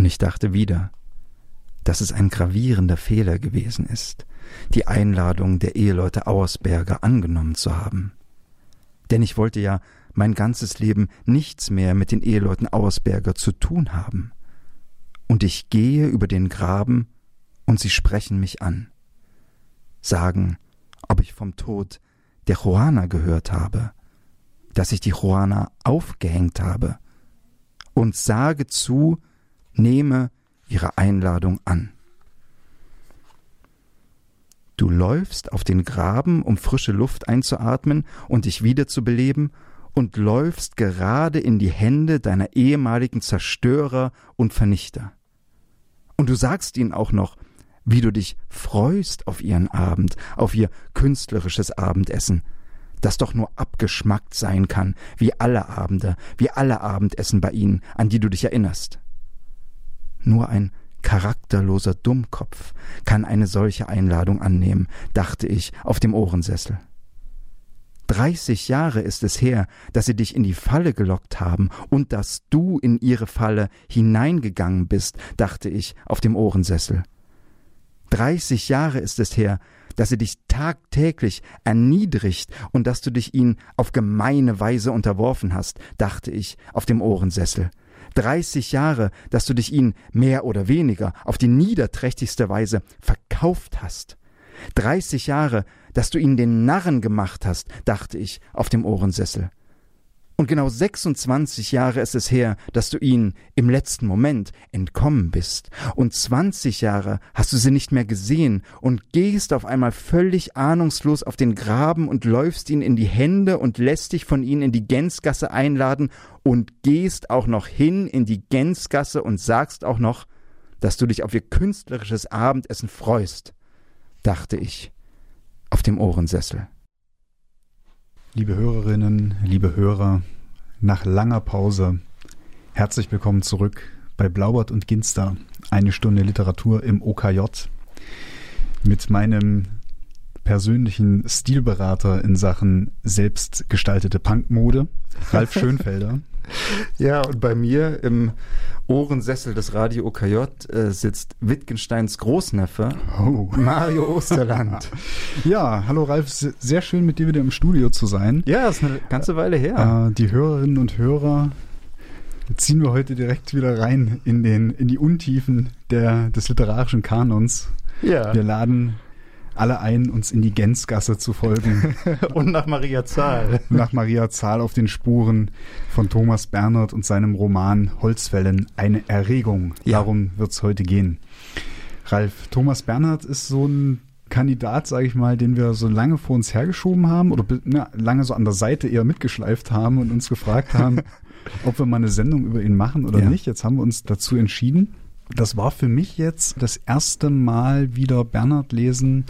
Und ich dachte wieder, dass es ein gravierender Fehler gewesen ist, die Einladung der Eheleute Auersberger angenommen zu haben. Denn ich wollte ja mein ganzes Leben nichts mehr mit den Eheleuten Auersberger zu tun haben. Und ich gehe über den Graben, und sie sprechen mich an, sagen, ob ich vom Tod der Johanna gehört habe, dass ich die Johanna aufgehängt habe, und sage zu, nehme ihre Einladung an. Du läufst auf den Graben, um frische Luft einzuatmen und dich wiederzubeleben, und läufst gerade in die Hände deiner ehemaligen Zerstörer und Vernichter. Und du sagst ihnen auch noch, wie du dich freust auf ihren Abend, auf ihr künstlerisches Abendessen, das doch nur abgeschmackt sein kann, wie alle Abende, wie alle Abendessen bei ihnen, an die du dich erinnerst. Nur ein charakterloser Dummkopf kann eine solche Einladung annehmen, dachte ich auf dem Ohrensessel. Dreißig Jahre ist es her, dass sie dich in die Falle gelockt haben und dass du in ihre Falle hineingegangen bist, dachte ich auf dem Ohrensessel. Dreißig Jahre ist es her, dass sie dich tagtäglich erniedrigt und dass du dich ihnen auf gemeine Weise unterworfen hast, dachte ich auf dem Ohrensessel. 30 Jahre, dass du dich ihnen mehr oder weniger auf die niederträchtigste Weise verkauft hast. 30 Jahre, dass du ihnen den Narren gemacht hast, dachte ich auf dem Ohrensessel. Und genau 26 Jahre ist es her, dass du ihnen im letzten Moment entkommen bist. Und 20 Jahre hast du sie nicht mehr gesehen und gehst auf einmal völlig ahnungslos auf den Graben und läufst ihnen in die Hände und lässt dich von ihnen in die Gänzgasse einladen und gehst auch noch hin in die Gänzgasse und sagst auch noch, dass du dich auf ihr künstlerisches Abendessen freust, dachte ich auf dem Ohrensessel. Liebe Hörerinnen, liebe Hörer, nach langer Pause herzlich willkommen zurück bei Blaubart und Ginster, eine Stunde Literatur im OKJ mit meinem persönlichen Stilberater in Sachen selbstgestaltete Punkmode, Ralf Schönfelder. Ja, und bei mir im Ohrensessel des Radio OKJ äh, sitzt Wittgensteins Großneffe, oh. Mario Osterland. ja, hallo Ralf, sehr schön mit dir wieder im Studio zu sein. Ja, ist eine ganze Weile her. Äh, die Hörerinnen und Hörer ziehen wir heute direkt wieder rein in, den, in die Untiefen der, des literarischen Kanons. Ja. Wir laden alle ein, uns in die Gänzgasse zu folgen. und nach Maria Zahl. nach Maria Zahl auf den Spuren von Thomas Bernhard und seinem Roman Holzfällen eine Erregung. Ja. Darum wird es heute gehen. Ralf, Thomas Bernhard ist so ein Kandidat, sage ich mal, den wir so lange vor uns hergeschoben haben oder na, lange so an der Seite eher mitgeschleift haben und uns gefragt haben, ob wir mal eine Sendung über ihn machen oder ja. nicht. Jetzt haben wir uns dazu entschieden. Das war für mich jetzt das erste Mal wieder Bernhard lesen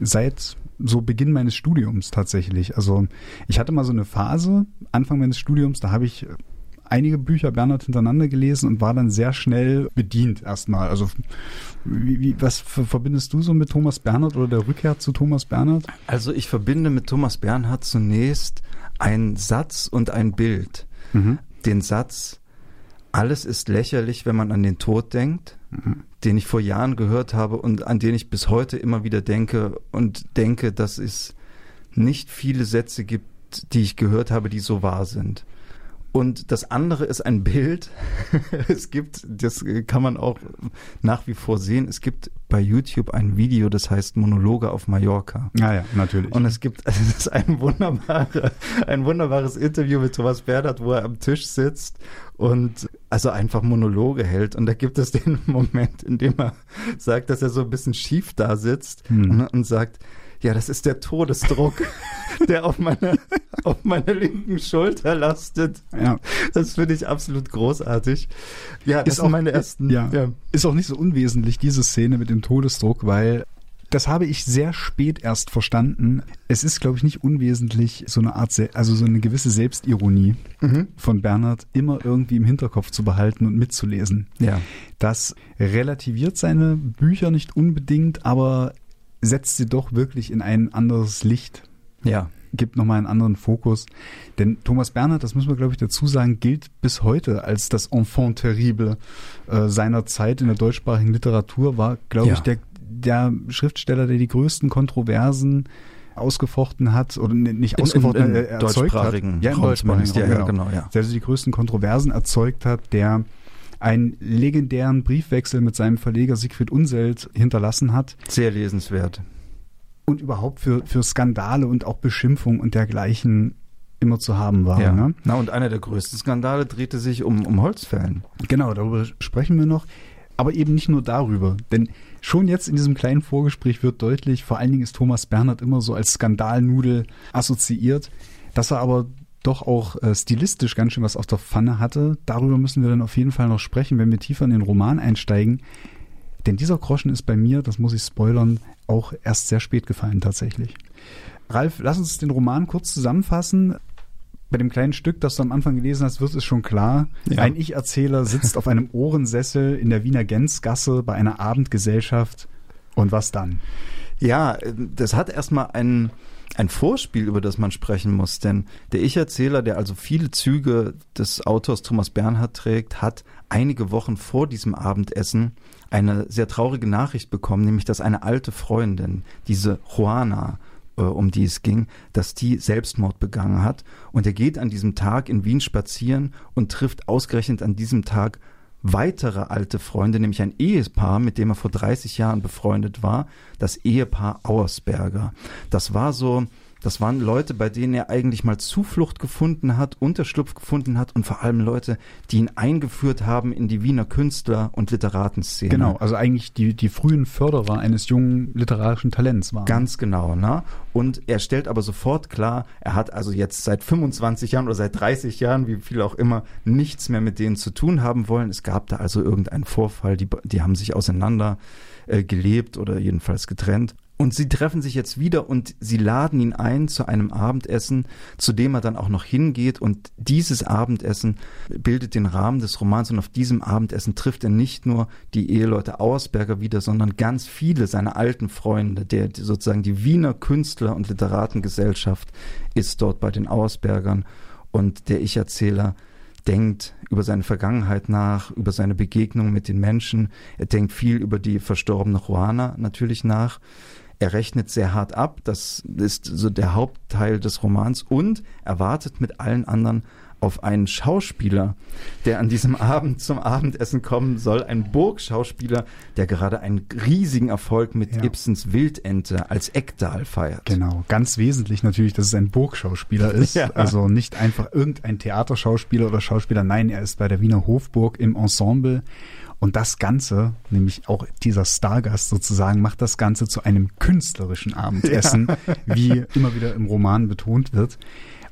seit so Beginn meines Studiums tatsächlich. Also ich hatte mal so eine Phase, Anfang meines Studiums, da habe ich einige Bücher Bernhard hintereinander gelesen und war dann sehr schnell bedient erstmal. Also wie, wie, was verbindest du so mit Thomas Bernhard oder der Rückkehr zu Thomas Bernhard? Also ich verbinde mit Thomas Bernhard zunächst einen Satz und ein Bild. Mhm. Den Satz, alles ist lächerlich, wenn man an den Tod denkt, mhm. den ich vor Jahren gehört habe und an den ich bis heute immer wieder denke und denke, dass es nicht viele Sätze gibt, die ich gehört habe, die so wahr sind. Und das andere ist ein Bild. es gibt, das kann man auch nach wie vor sehen, es gibt bei YouTube ein Video, das heißt Monologe auf Mallorca. Ja, ja, natürlich. Und es gibt, es ist ein, wunderbare, ein wunderbares Interview mit Thomas Bernhard, wo er am Tisch sitzt und also einfach Monologe hält. Und da gibt es den Moment, in dem er sagt, dass er so ein bisschen schief da sitzt hm. und, und sagt, ja, das ist der Todesdruck, der auf meiner auf meiner linken Schulter lastet. Ja. Das finde ich absolut großartig. Ja, das ist auch, meine ersten. Ja, ja. Ist auch nicht so unwesentlich, diese Szene mit dem Todesdruck, weil das habe ich sehr spät erst verstanden. Es ist, glaube ich, nicht unwesentlich, so eine Art, also so eine gewisse Selbstironie mhm. von Bernhard immer irgendwie im Hinterkopf zu behalten und mitzulesen. Ja. Das relativiert seine Bücher nicht unbedingt, aber setzt sie doch wirklich in ein anderes Licht. Ja. gibt nochmal einen anderen Fokus. Denn Thomas Bernhard, das müssen wir glaube ich dazu sagen, gilt bis heute als das Enfant terrible äh, seiner Zeit in der deutschsprachigen Literatur, war glaube ja. ich der, der Schriftsteller, der die größten Kontroversen ausgefochten hat oder nicht ausgefochten in, in, in äh, erzeugt hat. Ja, im deutschsprachigen ja, genau. genau ja. Der also die größten Kontroversen erzeugt hat, der einen legendären Briefwechsel mit seinem Verleger Siegfried Unselt hinterlassen hat. Sehr lesenswert. Und überhaupt für, für Skandale und auch Beschimpfung und dergleichen immer zu haben war. Ja. Ne? Na, und einer der größten Skandale drehte sich um, um Holzfällen. Genau, darüber sprechen wir noch. Aber eben nicht nur darüber. Denn schon jetzt in diesem kleinen Vorgespräch wird deutlich, vor allen Dingen ist Thomas Bernhard immer so als Skandalnudel assoziiert, dass er aber doch auch äh, stilistisch ganz schön was auf der Pfanne hatte. Darüber müssen wir dann auf jeden Fall noch sprechen, wenn wir tiefer in den Roman einsteigen. Denn dieser Groschen ist bei mir, das muss ich spoilern, auch erst sehr spät gefallen tatsächlich. Ralf, lass uns den Roman kurz zusammenfassen. Bei dem kleinen Stück, das du am Anfang gelesen hast, wird es schon klar. Ja. Ein Ich-Erzähler sitzt auf einem Ohrensessel in der Wiener Gänzgasse bei einer Abendgesellschaft. Und was dann? Ja, das hat erstmal einen ein Vorspiel, über das man sprechen muss. Denn der Ich-Erzähler, der also viele Züge des Autors Thomas Bernhard trägt, hat einige Wochen vor diesem Abendessen eine sehr traurige Nachricht bekommen, nämlich dass eine alte Freundin, diese Juana, äh, um die es ging, dass die Selbstmord begangen hat. Und er geht an diesem Tag in Wien spazieren und trifft ausgerechnet an diesem Tag weitere alte Freunde, nämlich ein Ehepaar, mit dem er vor 30 Jahren befreundet war, das Ehepaar Auersberger. Das war so das waren Leute, bei denen er eigentlich mal Zuflucht gefunden hat, Unterschlupf gefunden hat und vor allem Leute, die ihn eingeführt haben in die Wiener Künstler- und Literatenszene. Genau, also eigentlich die, die frühen Förderer eines jungen literarischen Talents waren. Ganz genau, ne? Und er stellt aber sofort klar, er hat also jetzt seit 25 Jahren oder seit 30 Jahren, wie viel auch immer, nichts mehr mit denen zu tun haben wollen. Es gab da also irgendeinen Vorfall, die, die haben sich auseinander äh, gelebt oder jedenfalls getrennt. Und sie treffen sich jetzt wieder und sie laden ihn ein zu einem Abendessen, zu dem er dann auch noch hingeht. Und dieses Abendessen bildet den Rahmen des Romans. Und auf diesem Abendessen trifft er nicht nur die Eheleute Auersberger wieder, sondern ganz viele seiner alten Freunde. Der sozusagen die Wiener Künstler- und Literatengesellschaft ist dort bei den Auersbergern. Und der Ich-Erzähler denkt über seine Vergangenheit nach, über seine Begegnung mit den Menschen. Er denkt viel über die verstorbene Juana natürlich nach. Er rechnet sehr hart ab, das ist so der Hauptteil des Romans und er wartet mit allen anderen auf einen Schauspieler, der an diesem Abend zum Abendessen kommen soll. Ein Burgschauspieler, der gerade einen riesigen Erfolg mit ja. Ibsens Wildente als Eckdahl feiert. Genau, ganz wesentlich natürlich, dass es ein Burgschauspieler ist. Ja. Also nicht einfach irgendein Theaterschauspieler oder Schauspieler. Nein, er ist bei der Wiener Hofburg im Ensemble und das Ganze, nämlich auch dieser Stargast sozusagen, macht das Ganze zu einem künstlerischen Abendessen, ja. wie immer wieder im Roman betont wird.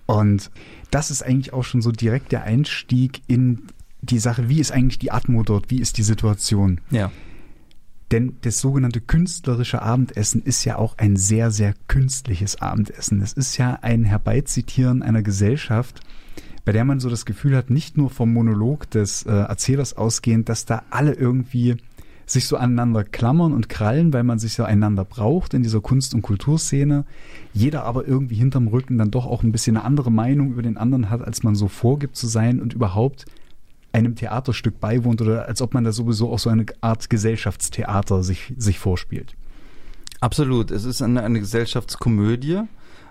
Und das ist eigentlich auch schon so direkt der Einstieg in die Sache, wie ist eigentlich die Atmo dort, wie ist die Situation. Ja. Denn das sogenannte künstlerische Abendessen ist ja auch ein sehr, sehr künstliches Abendessen. Es ist ja ein Herbeizitieren einer Gesellschaft, bei der man so das Gefühl hat, nicht nur vom Monolog des äh, Erzählers ausgehend, dass da alle irgendwie sich so aneinander klammern und krallen, weil man sich so einander braucht in dieser Kunst- und Kulturszene. Jeder aber irgendwie hinterm Rücken dann doch auch ein bisschen eine andere Meinung über den anderen hat, als man so vorgibt zu sein und überhaupt einem Theaterstück beiwohnt oder als ob man da sowieso auch so eine Art Gesellschaftstheater sich, sich vorspielt. Absolut. Es ist eine, eine Gesellschaftskomödie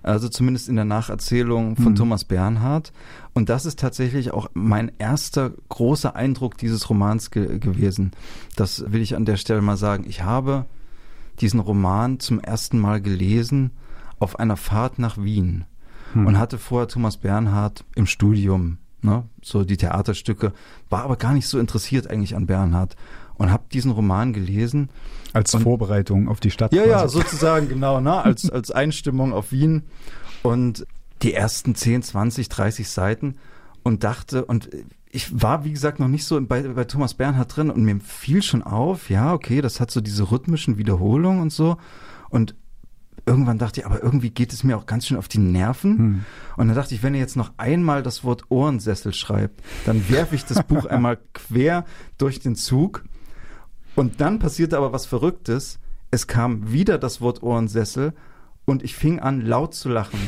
also zumindest in der Nacherzählung von mhm. Thomas Bernhard. Und das ist tatsächlich auch mein erster großer Eindruck dieses Romans ge gewesen. Das will ich an der Stelle mal sagen. Ich habe diesen Roman zum ersten Mal gelesen auf einer Fahrt nach Wien mhm. und hatte vorher Thomas Bernhard im Studium, ne, so die Theaterstücke, war aber gar nicht so interessiert eigentlich an Bernhard und habe diesen Roman gelesen. Als und, Vorbereitung auf die Stadt. Ja, quasi. ja, sozusagen, genau, ne? als, als Einstimmung auf Wien. Und die ersten 10, 20, 30 Seiten und dachte, und ich war, wie gesagt, noch nicht so bei, bei Thomas Bernhard drin und mir fiel schon auf, ja, okay, das hat so diese rhythmischen Wiederholungen und so. Und irgendwann dachte ich, aber irgendwie geht es mir auch ganz schön auf die Nerven. Hm. Und dann dachte ich, wenn er jetzt noch einmal das Wort Ohrensessel schreibt, dann werfe ich das Buch einmal quer durch den Zug und dann passierte aber was Verrücktes. Es kam wieder das Wort Ohrensessel und ich fing an, laut zu lachen.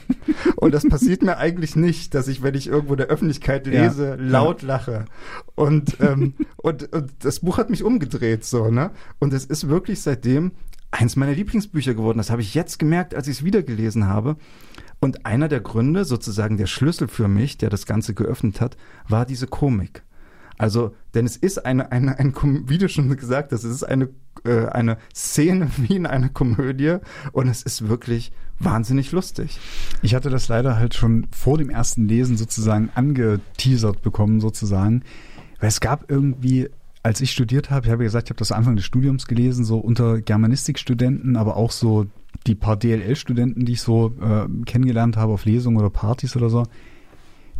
und das passiert mir eigentlich nicht, dass ich, wenn ich irgendwo in der Öffentlichkeit lese, ja. laut lache. Und, ähm, und, und das Buch hat mich umgedreht, so, ne? Und es ist wirklich seitdem eins meiner Lieblingsbücher geworden. Das habe ich jetzt gemerkt, als ich es wieder gelesen habe. Und einer der Gründe, sozusagen der Schlüssel für mich, der das Ganze geöffnet hat, war diese Komik. Also, denn es ist eine, eine, ein, wie du schon gesagt hast, es ist eine, äh, eine Szene wie in einer Komödie und es ist wirklich wahnsinnig lustig. Ich hatte das leider halt schon vor dem ersten Lesen sozusagen angeteasert bekommen, sozusagen. Weil es gab irgendwie als ich studiert habe, ich habe gesagt, ich habe das Anfang des Studiums gelesen, so unter Germanistikstudenten, aber auch so die paar DLL-Studenten, die ich so äh, kennengelernt habe auf Lesungen oder Partys oder so,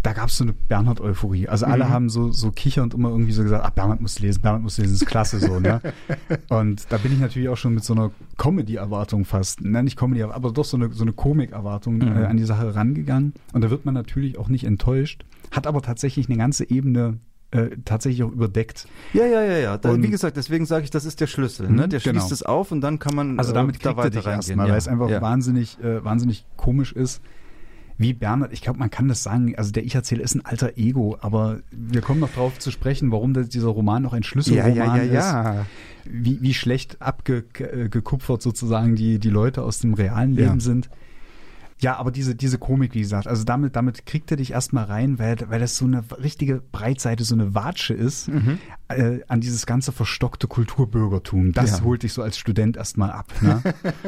da gab es so eine Bernhard-Euphorie. Also alle mhm. haben so, so kichernd immer irgendwie so gesagt, ach, Bernhard muss lesen, Bernhard muss lesen, ist klasse so, ne? Und da bin ich natürlich auch schon mit so einer Comedy-Erwartung fast, ne, nicht Comedy, aber doch so eine, so eine Komik-Erwartung mhm. äh, an die Sache rangegangen. Und da wird man natürlich auch nicht enttäuscht, hat aber tatsächlich eine ganze Ebene äh, tatsächlich auch überdeckt. Ja, ja, ja, ja. Da, wie gesagt, deswegen sage ich, das ist der Schlüssel. Ne? Mhm, der genau. schließt es auf und dann kann man also damit äh, da weiter reingehen. Erstmal, ja. Weil es einfach ja. wahnsinnig, äh, wahnsinnig komisch ist. Wie Bernhard, ich glaube, man kann das sagen, also der Ich-Erzähler ist ein alter Ego, aber wir kommen noch darauf zu sprechen, warum dieser Roman noch ein Schlüsselroman ja, ja, ja, ja. ist. Wie, wie schlecht abgekupfert äh, sozusagen die, die Leute aus dem realen Leben sind. Ja, aber diese, diese Komik, wie gesagt, also damit, damit kriegt er dich erstmal rein, weil, weil das so eine richtige Breitseite, so eine Watsche ist, mhm. äh, an dieses ganze verstockte Kulturbürgertum. Das ja. holt dich so als Student erstmal ab. Ne?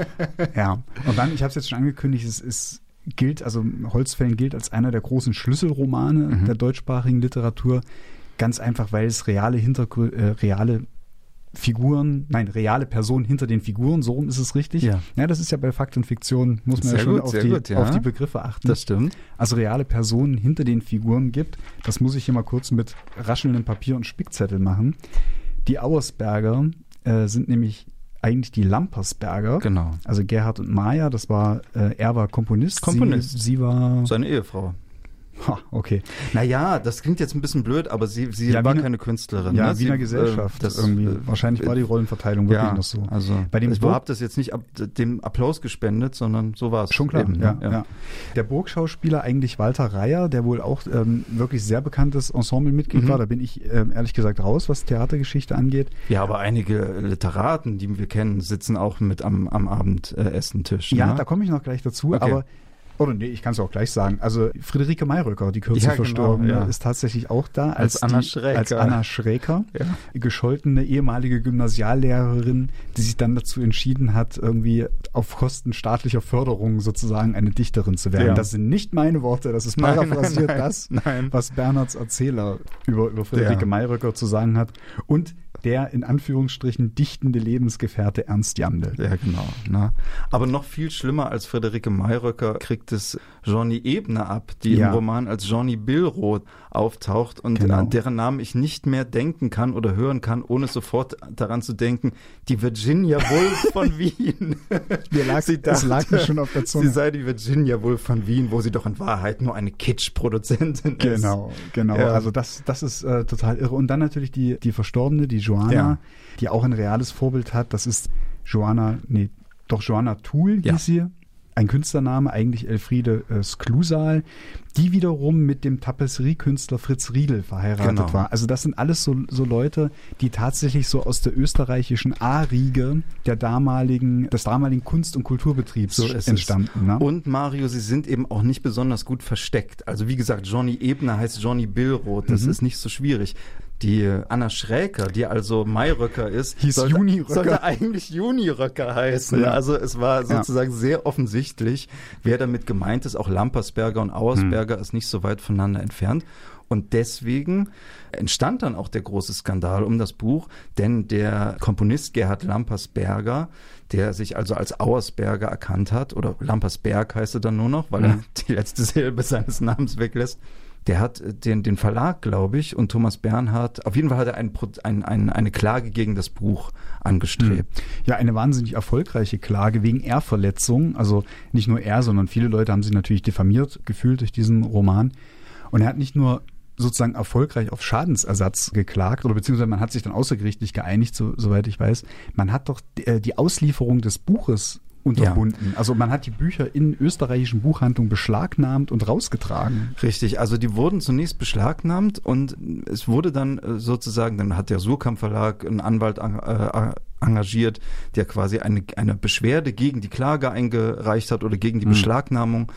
ja. Und dann, ich habe es jetzt schon angekündigt, es ist gilt, also Holzfällen gilt als einer der großen Schlüsselromane mhm. der deutschsprachigen Literatur. Ganz einfach, weil es reale Hintergründe, äh, reale Figuren, nein, reale Personen hinter den Figuren, so rum ist es richtig. Ja, ja das ist ja bei Fakt und Fiktion, muss man sehr ja schon gut, auf, die, gut, ja. auf die Begriffe achten. Das stimmt. Also reale Personen hinter den Figuren gibt. Das muss ich hier mal kurz mit raschelndem Papier und Spickzettel machen. Die Auersberger äh, sind nämlich eigentlich die Lampersberger. Genau. Also Gerhard und Maja, das war, äh, er war Komponist. Komponist. Sie, sie war. Seine Ehefrau. Ha, okay. Naja, das klingt jetzt ein bisschen blöd, aber sie, sie ja, war Wiener, keine Künstlerin. Ja, ne? Wiener sie, Gesellschaft. Äh, das, irgendwie. Äh, Wahrscheinlich war die Rollenverteilung wirklich ja, noch so. Also bei dem ich habe das jetzt nicht ab dem Applaus gespendet, sondern so war es. Schon klar, eben, ja, ja. ja. Der Burgschauspieler eigentlich Walter Reier, der wohl auch ähm, wirklich sehr bekanntes Ensemblemitglied mhm. war. Da bin ich ähm, ehrlich gesagt raus, was Theatergeschichte angeht. Ja, aber einige Literaten, die wir kennen, sitzen auch mit am, am Abendessentisch. Äh, ja, ne? da komme ich noch gleich dazu. Okay. Aber oder nee, ich kann es auch gleich sagen. Also Friederike Mayröcker, die kürzlich ja, genau, verstorben, ja. ist tatsächlich auch da als, als Anna die, Schräker. Als Anna Schräker, ja. gescholtene ehemalige Gymnasiallehrerin, die sich dann dazu entschieden hat, irgendwie auf Kosten staatlicher Förderung sozusagen eine Dichterin zu werden. Das sind nicht meine Worte, das ist paraphrasiert nein, nein, das, nein. was Bernhards Erzähler über, über Friederike. Mayröcker zu sagen hat. Und der in Anführungsstrichen dichtende Lebensgefährte Ernst Jandl. Ja, genau. Ne? Aber noch viel schlimmer als Friederike Mayröcker kriegt es Johnny Ebner ab, die ja. im Roman als Johnny Billroth auftaucht und genau. an deren Namen ich nicht mehr denken kann oder hören kann, ohne sofort daran zu denken, die Virginia Woolf von Wien. Mir lag, sie dachte, lag mir schon auf der Zunge. Sie sei die Virginia Woolf von Wien, wo sie doch in Wahrheit nur eine Kitsch-Produzentin ist. Genau, genau. Ja. Also das, das ist äh, total irre. Und dann natürlich die, die Verstorbene, die Joanna, ja. die auch ein reales Vorbild hat. Das ist Joanna, nee, doch Joanna Thul hieß ja. sie ein Künstlername, eigentlich Elfriede äh, Sklusal, die wiederum mit dem Tapezeriekünstler Fritz Riedel verheiratet genau. war. Also das sind alles so, so Leute, die tatsächlich so aus der österreichischen A-Riege der damaligen, des damaligen Kunst- und Kulturbetriebs so entstanden. Ne? Und Mario, sie sind eben auch nicht besonders gut versteckt. Also wie gesagt, Johnny Ebner heißt Johnny Billroth. Das mhm. ist nicht so schwierig. Die Anna Schräker, die also Mairöcker ist, Hieß sollte, Juniröcker. sollte eigentlich Juniröcker heißen. Ja. Also es war sozusagen ja. sehr offensichtlich, wer damit gemeint ist. Auch Lampersberger und Auersberger hm. ist nicht so weit voneinander entfernt. Und deswegen entstand dann auch der große Skandal um das Buch, denn der Komponist Gerhard Lampersberger, der sich also als Auersberger erkannt hat, oder Lampersberg heißt er dann nur noch, weil er die letzte Silbe seines Namens weglässt, der hat äh, den, den Verlag, glaube ich, und Thomas Bernhard, auf jeden Fall hat er ein, ein, ein, eine Klage gegen das Buch angestrebt. Hm. Ja, eine wahnsinnig erfolgreiche Klage wegen Ehrverletzung. Also nicht nur er, sondern viele Leute haben sich natürlich diffamiert gefühlt durch diesen Roman. Und er hat nicht nur sozusagen erfolgreich auf Schadensersatz geklagt oder beziehungsweise man hat sich dann außergerichtlich geeinigt, so, soweit ich weiß. Man hat doch äh, die Auslieferung des Buches unterbunden. Ja. Also man hat die Bücher in österreichischen Buchhandlungen beschlagnahmt und rausgetragen. Richtig, also die wurden zunächst beschlagnahmt und es wurde dann äh, sozusagen, dann hat der Surkamp Verlag einen Anwalt äh, engagiert, der quasi eine, eine Beschwerde gegen die Klage eingereicht hat oder gegen die mhm. Beschlagnahmung.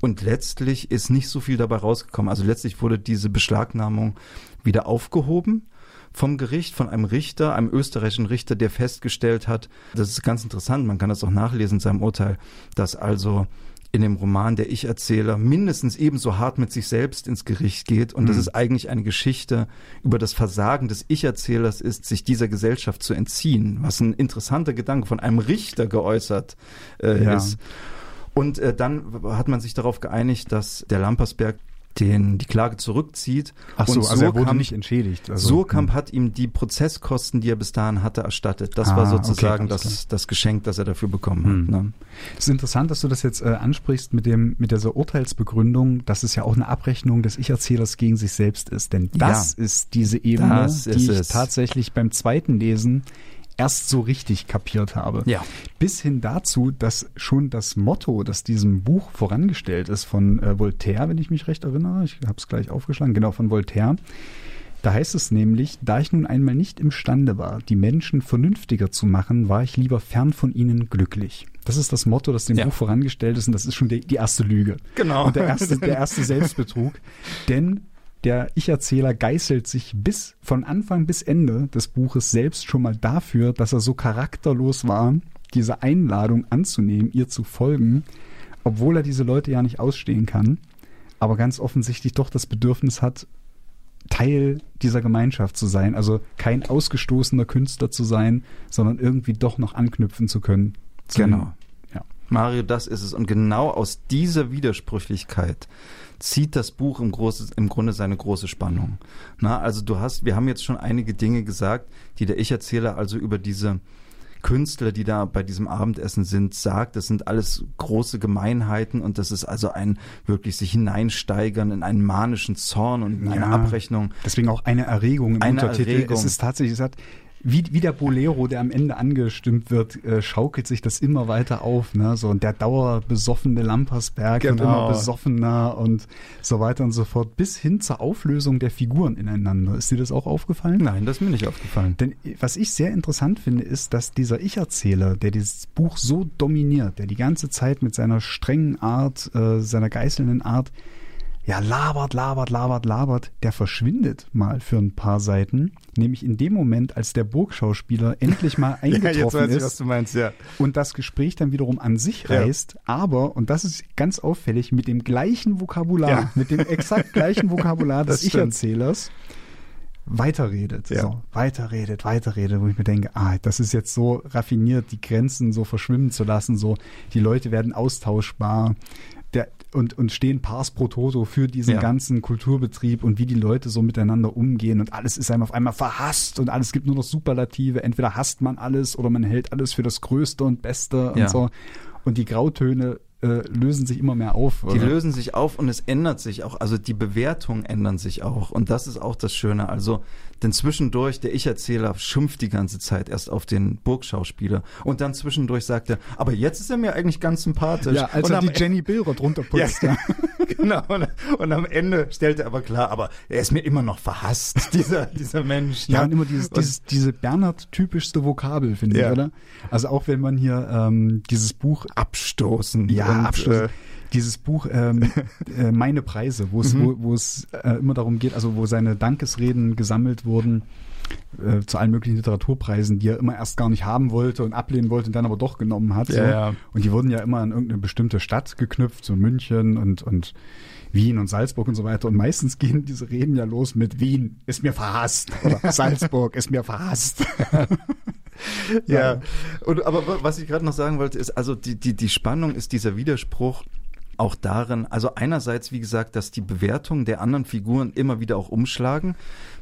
Und letztlich ist nicht so viel dabei rausgekommen. Also letztlich wurde diese Beschlagnahmung wieder aufgehoben vom Gericht, von einem Richter, einem österreichischen Richter, der festgestellt hat, das ist ganz interessant, man kann das auch nachlesen in seinem Urteil, dass also in dem Roman der Ich-Erzähler mindestens ebenso hart mit sich selbst ins Gericht geht und mhm. dass es eigentlich eine Geschichte über das Versagen des Ich-Erzählers ist, sich dieser Gesellschaft zu entziehen, was ein interessanter Gedanke von einem Richter geäußert äh, ja. ist. Und äh, dann hat man sich darauf geeinigt, dass der Lampersberg den die Klage zurückzieht. Ach so, und also er wurde nicht entschädigt. Also, Surkamp hm. hat ihm die Prozesskosten, die er bis dahin hatte, erstattet. Das ah, war sozusagen okay, das, das Geschenk, das er dafür bekommen hm. hat. Ne? Es ist interessant, dass du das jetzt äh, ansprichst mit dem mit dieser Urteilsbegründung, dass es ja auch eine Abrechnung des Ich-Erzählers gegen sich selbst ist. Denn das ja, ist diese Ebene, die ich es. tatsächlich beim zweiten Lesen erst so richtig kapiert habe. Ja. Bis hin dazu, dass schon das Motto, das diesem Buch vorangestellt ist von äh, Voltaire, wenn ich mich recht erinnere, ich habe es gleich aufgeschlagen, genau von Voltaire, da heißt es nämlich, da ich nun einmal nicht imstande war, die Menschen vernünftiger zu machen, war ich lieber fern von ihnen glücklich. Das ist das Motto, das dem ja. Buch vorangestellt ist und das ist schon die, die erste Lüge. Genau. Und der erste, der erste Selbstbetrug. Denn der Ich-Erzähler geißelt sich bis von Anfang bis Ende des Buches selbst schon mal dafür, dass er so charakterlos war, diese Einladung anzunehmen, ihr zu folgen, obwohl er diese Leute ja nicht ausstehen kann, aber ganz offensichtlich doch das Bedürfnis hat, Teil dieser Gemeinschaft zu sein, also kein ausgestoßener Künstler zu sein, sondern irgendwie doch noch anknüpfen zu können. Genau. Mario, das ist es. Und genau aus dieser Widersprüchlichkeit zieht das Buch im, große, im Grunde seine große Spannung. Na, also du hast, wir haben jetzt schon einige Dinge gesagt, die der Ich-Erzähler also über diese Künstler, die da bei diesem Abendessen sind, sagt, das sind alles große Gemeinheiten und das ist also ein wirklich sich hineinsteigern in einen manischen Zorn und in ja, eine Abrechnung. Deswegen auch eine Erregung im eine Untertitel. Erregung. Es ist tatsächlich, es hat wie, wie der Bolero, der am Ende angestimmt wird, äh, schaukelt sich das immer weiter auf. Ne? So, und der dauerbesoffene Lampersberg genau. wird immer besoffener und so weiter und so fort, bis hin zur Auflösung der Figuren ineinander. Ist dir das auch aufgefallen? Nein, das ist mir nicht aufgefallen. Denn was ich sehr interessant finde, ist, dass dieser Ich-Erzähler, der dieses Buch so dominiert, der die ganze Zeit mit seiner strengen Art, äh, seiner geißelnden Art ja, labert, labert, labert, labert, der verschwindet mal für ein paar Seiten, nämlich in dem Moment, als der Burgschauspieler endlich mal eingetroffen ja, jetzt weiß ich, ist du meinst, ja. und das Gespräch dann wiederum an sich reißt, ja. aber, und das ist ganz auffällig, mit dem gleichen Vokabular, ja. mit dem exakt gleichen Vokabular des Ich-Erzählers, weiterredet, ja. so, weiterredet, weiterredet, wo ich mir denke, ah, das ist jetzt so raffiniert, die Grenzen so verschwimmen zu lassen, so, die Leute werden austauschbar, der, und, und stehen pars pro toto für diesen ja. ganzen Kulturbetrieb und wie die Leute so miteinander umgehen und alles ist einem auf einmal verhasst und alles gibt nur noch Superlative. Entweder hasst man alles oder man hält alles für das Größte und Beste ja. und so. Und die Grautöne äh, lösen sich immer mehr auf. Oder? Die lösen sich auf und es ändert sich auch. Also die Bewertungen ändern sich auch. Und das ist auch das Schöne. Also denn zwischendurch, der Ich-Erzähler schimpft die ganze Zeit erst auf den Burgschauspieler. Und dann zwischendurch sagt er, aber jetzt ist er mir eigentlich ganz sympathisch. Ja, als und er die Jenny Billroth runterputzt. Ja, genau. Und, und, am Ende stellt er aber klar, aber er ist mir immer noch verhasst, dieser, dieser Mensch. Ja, ne? und immer dieses, dieses, diese Bernhard-typischste Vokabel, finde ja. ich, oder? Also auch wenn man hier ähm, dieses Buch abstoßen. Ja, und. Äh, dieses Buch ähm, äh, Meine Preise, wo es, mhm. wo, äh, immer darum geht, also wo seine Dankesreden gesammelt wurden äh, zu allen möglichen Literaturpreisen, die er immer erst gar nicht haben wollte und ablehnen wollte und dann aber doch genommen hat. Ja, so. ja. Und die wurden ja immer an irgendeine bestimmte Stadt geknüpft, so München und, und Wien und Salzburg und so weiter. Und meistens gehen diese Reden ja los mit Wien ist mir verhasst oder Salzburg ist mir verhasst. ja. Und, aber was ich gerade noch sagen wollte, ist, also die, die, die Spannung ist dieser Widerspruch auch darin, also einerseits, wie gesagt, dass die Bewertungen der anderen Figuren immer wieder auch umschlagen.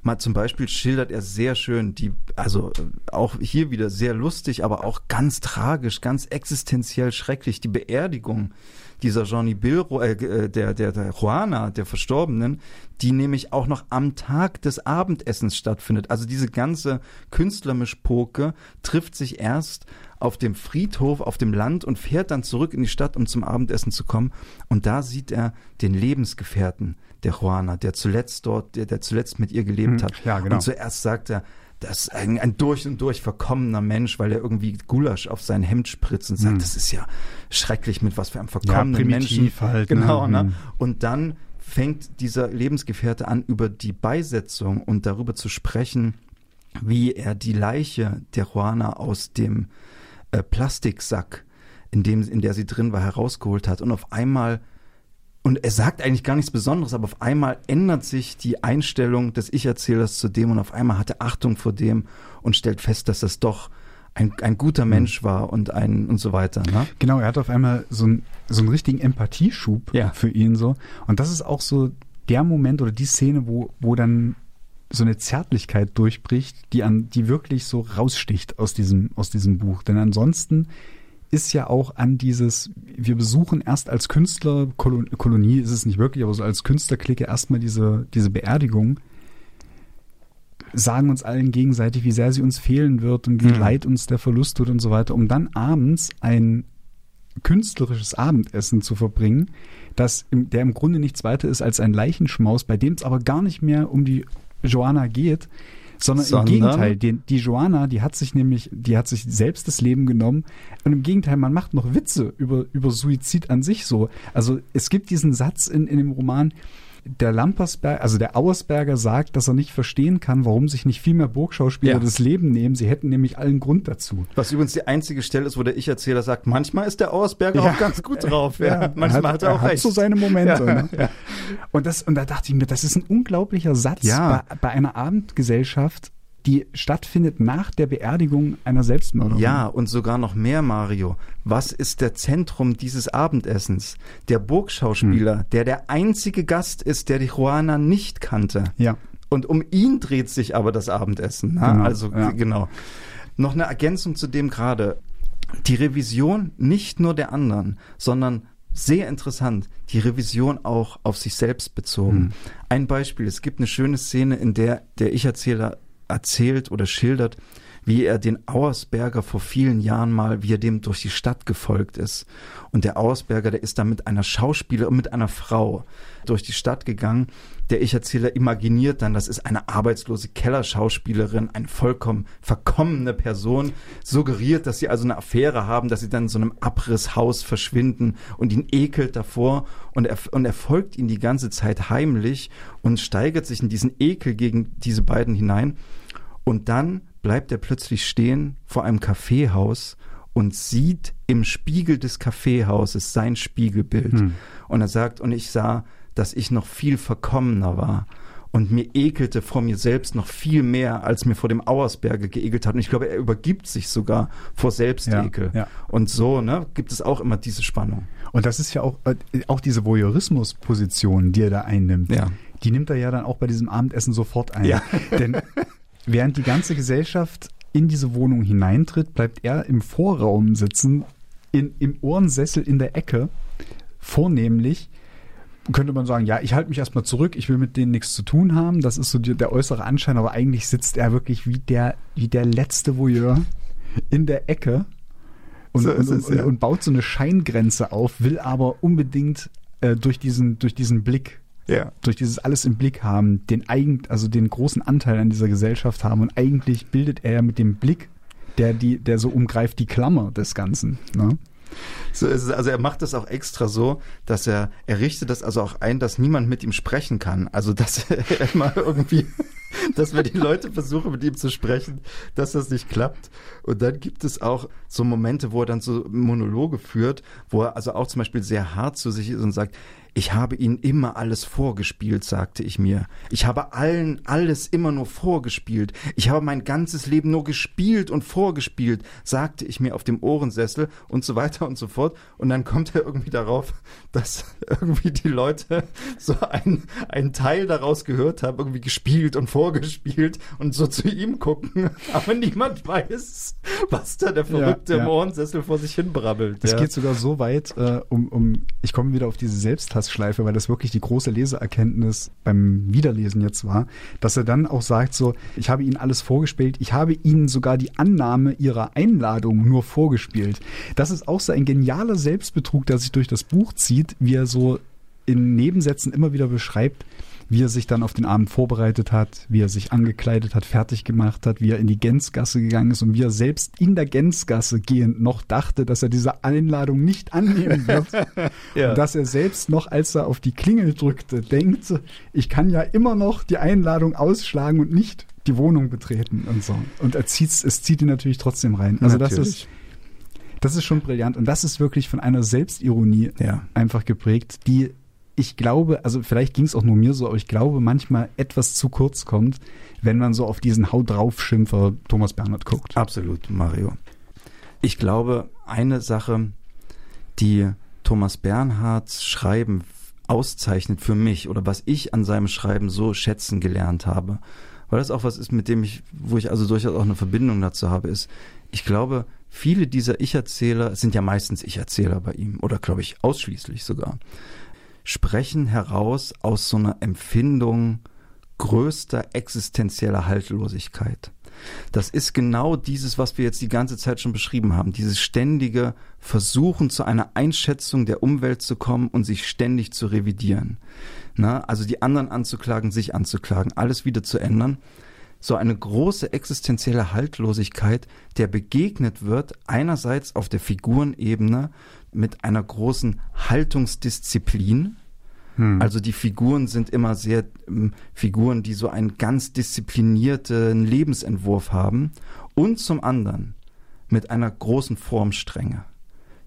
Mal zum Beispiel schildert er sehr schön die, also äh, auch hier wieder sehr lustig, aber auch ganz tragisch, ganz existenziell schrecklich, die Beerdigung dieser Johnny Bilro, äh, äh, der, der, der Juana, der Verstorbenen, die nämlich auch noch am Tag des Abendessens stattfindet. Also diese ganze Künstlermischpoke trifft sich erst auf dem Friedhof, auf dem Land und fährt dann zurück in die Stadt, um zum Abendessen zu kommen. Und da sieht er den Lebensgefährten der Juana, der zuletzt dort, der, der zuletzt mit ihr gelebt hm, hat. Ja, genau. Und zuerst sagt er, das ist ein, ein durch und durch verkommener Mensch, weil er irgendwie Gulasch auf sein Hemd spritzt und sagt, hm. das ist ja schrecklich mit was für einem verkommenen ja, Menschen. Halt, genau, ne? ne? Und dann fängt dieser Lebensgefährte an, über die Beisetzung und darüber zu sprechen, wie er die Leiche der Juana aus dem äh, Plastiksack, in dem, in der sie drin war, herausgeholt hat. Und auf einmal und er sagt eigentlich gar nichts Besonderes, aber auf einmal ändert sich die Einstellung des Ich-Erzählers zu dem und auf einmal hat er Achtung vor dem und stellt fest, dass das doch ein, ein guter hm. Mensch war und ein und so weiter. Ne? Genau, er hat auf einmal so, ein, so einen richtigen Empathieschub ja. für ihn so. Und das ist auch so der Moment oder die Szene, wo, wo dann so eine Zärtlichkeit durchbricht, die an, die wirklich so raussticht aus diesem, aus diesem Buch. Denn ansonsten ist ja auch an dieses, wir besuchen erst als Künstler, Kolonie ist es nicht wirklich, aber so als Künstlerklicke erstmal diese, diese Beerdigung, sagen uns allen gegenseitig, wie sehr sie uns fehlen wird und wie mhm. leid uns der Verlust tut und so weiter, um dann abends ein künstlerisches Abendessen zu verbringen, das im, der im Grunde nichts weiter ist als ein Leichenschmaus, bei dem es aber gar nicht mehr um die Joanna geht, sondern, sondern im Gegenteil, die, die Joanna, die hat sich nämlich, die hat sich selbst das Leben genommen und im Gegenteil, man macht noch Witze über, über Suizid an sich so. Also es gibt diesen Satz in, in dem Roman, der Lampersberg, also der Auersberger sagt, dass er nicht verstehen kann, warum sich nicht viel mehr Burgschauspieler ja. das Leben nehmen. Sie hätten nämlich allen Grund dazu. Was übrigens die einzige Stelle ist, wo der Ich-Erzähler sagt, manchmal ist der Auersberger ja. auch ganz gut drauf. Ja. Manchmal hat, hat er auch er recht. Hat so seine Momente. Ne? Und, das, und da dachte ich mir, das ist ein unglaublicher Satz bei, bei einer Abendgesellschaft die stattfindet nach der Beerdigung einer Selbstmörderin. Ja, und sogar noch mehr, Mario. Was ist der Zentrum dieses Abendessens? Der Burgschauspieler, hm. der der einzige Gast ist, der die Juana nicht kannte. Ja. Und um ihn dreht sich aber das Abendessen. Ne? Genau, also ja. genau. Noch eine Ergänzung zu dem gerade. Die Revision nicht nur der anderen, sondern sehr interessant, die Revision auch auf sich selbst bezogen. Hm. Ein Beispiel, es gibt eine schöne Szene, in der der Ich-Erzähler erzählt oder schildert, wie er den Auersberger vor vielen Jahren mal, wie er dem durch die Stadt gefolgt ist. Und der Auersberger, der ist da mit einer Schauspielerin, mit einer Frau durch die Stadt gegangen. Der Ich-Erzähler imaginiert dann, das ist eine arbeitslose Kellerschauspielerin, eine vollkommen verkommene Person, suggeriert, dass sie also eine Affäre haben, dass sie dann in so einem Abrisshaus verschwinden und ihn ekelt davor und er, und er folgt ihnen die ganze Zeit heimlich und steigert sich in diesen Ekel gegen diese beiden hinein. Und dann bleibt er plötzlich stehen vor einem Kaffeehaus und sieht im Spiegel des Kaffeehauses sein Spiegelbild. Hm. Und er sagt, und ich sah, dass ich noch viel verkommener war und mir ekelte vor mir selbst noch viel mehr, als mir vor dem Auersberge geekelt hat. Und ich glaube, er übergibt sich sogar vor Selbstekel. Ja, ja. Und so ne, gibt es auch immer diese Spannung. Und das ist ja auch, äh, auch diese Voyeurismus-Position, die er da einnimmt. Ja. Die nimmt er ja dann auch bei diesem Abendessen sofort ein. Ja. Denn während die ganze Gesellschaft in diese Wohnung hineintritt, bleibt er im Vorraum sitzen, in, im Ohrensessel in der Ecke, vornehmlich könnte man sagen, ja, ich halte mich erstmal zurück, ich will mit denen nichts zu tun haben. Das ist so die, der äußere Anschein, aber eigentlich sitzt er wirklich wie der, wie der letzte Voyeur in der Ecke und, so und, es, ja. und, baut so eine Scheingrenze auf, will aber unbedingt äh, durch, diesen, durch diesen Blick, ja. durch dieses alles im Blick haben, den eigen, also den großen Anteil an dieser Gesellschaft haben. Und eigentlich bildet er mit dem Blick, der, die, der so umgreift, die Klammer des Ganzen. Ne? So ist es. Also er macht das auch extra so, dass er, er richtet das also auch ein, dass niemand mit ihm sprechen kann. Also dass er immer irgendwie, dass wenn die Leute versuchen, mit ihm zu sprechen, dass das nicht klappt. Und dann gibt es auch so Momente, wo er dann so Monologe führt, wo er also auch zum Beispiel sehr hart zu sich ist und sagt, ich habe ihnen immer alles vorgespielt, sagte ich mir. Ich habe allen alles immer nur vorgespielt. Ich habe mein ganzes Leben nur gespielt und vorgespielt, sagte ich mir auf dem Ohrensessel und so weiter und so fort. Und dann kommt er irgendwie darauf, dass irgendwie die Leute so einen, einen Teil daraus gehört haben, irgendwie gespielt und vorgespielt und so zu ihm gucken, aber niemand weiß, was da der Verrückte ja, ja. Ohrensessel vor sich hin brabbelt. Es ja. geht sogar so weit, äh, um, um, ich komme wieder auf diese Selbsthassschleife, weil das wirklich die große Leseerkenntnis beim Wiederlesen jetzt war, dass er dann auch sagt so, ich habe Ihnen alles vorgespielt, ich habe Ihnen sogar die Annahme Ihrer Einladung nur vorgespielt. Das ist auch so ein genialer Selbstbetrug, der sich durch das Buch zieht, wie er so in Nebensätzen immer wieder beschreibt, wie er sich dann auf den Abend vorbereitet hat, wie er sich angekleidet hat, fertig gemacht hat, wie er in die Gänzgasse gegangen ist und wie er selbst in der Gänzgasse gehend noch dachte, dass er diese Einladung nicht annehmen wird. ja. Und dass er selbst noch, als er auf die Klingel drückte, denkt, ich kann ja immer noch die Einladung ausschlagen und nicht die Wohnung betreten und so. Und er zieht's, es zieht ihn natürlich trotzdem rein. Also natürlich. das ist das ist schon brillant und das ist wirklich von einer Selbstironie ja. einfach geprägt, die ich glaube, also vielleicht ging es auch nur mir so, aber ich glaube manchmal etwas zu kurz kommt, wenn man so auf diesen Haut drauf Schimpfer Thomas Bernhard guckt. Absolut, Mario. Ich glaube, eine Sache, die Thomas Bernhards Schreiben auszeichnet für mich oder was ich an seinem Schreiben so schätzen gelernt habe, weil das auch was ist, mit dem ich, wo ich also durchaus auch eine Verbindung dazu habe, ist, ich glaube, viele dieser Ich-Erzähler sind ja meistens Ich-Erzähler bei ihm oder glaube ich ausschließlich sogar sprechen heraus aus so einer Empfindung größter existenzieller Haltlosigkeit. Das ist genau dieses, was wir jetzt die ganze Zeit schon beschrieben haben. Dieses ständige Versuchen, zu einer Einschätzung der Umwelt zu kommen und sich ständig zu revidieren. Na, also die anderen anzuklagen, sich anzuklagen, alles wieder zu ändern. So eine große existenzielle Haltlosigkeit, der begegnet wird einerseits auf der Figurenebene mit einer großen Haltungsdisziplin. Hm. Also die Figuren sind immer sehr ähm, Figuren, die so einen ganz disziplinierten Lebensentwurf haben. Und zum anderen mit einer großen Formstrenge.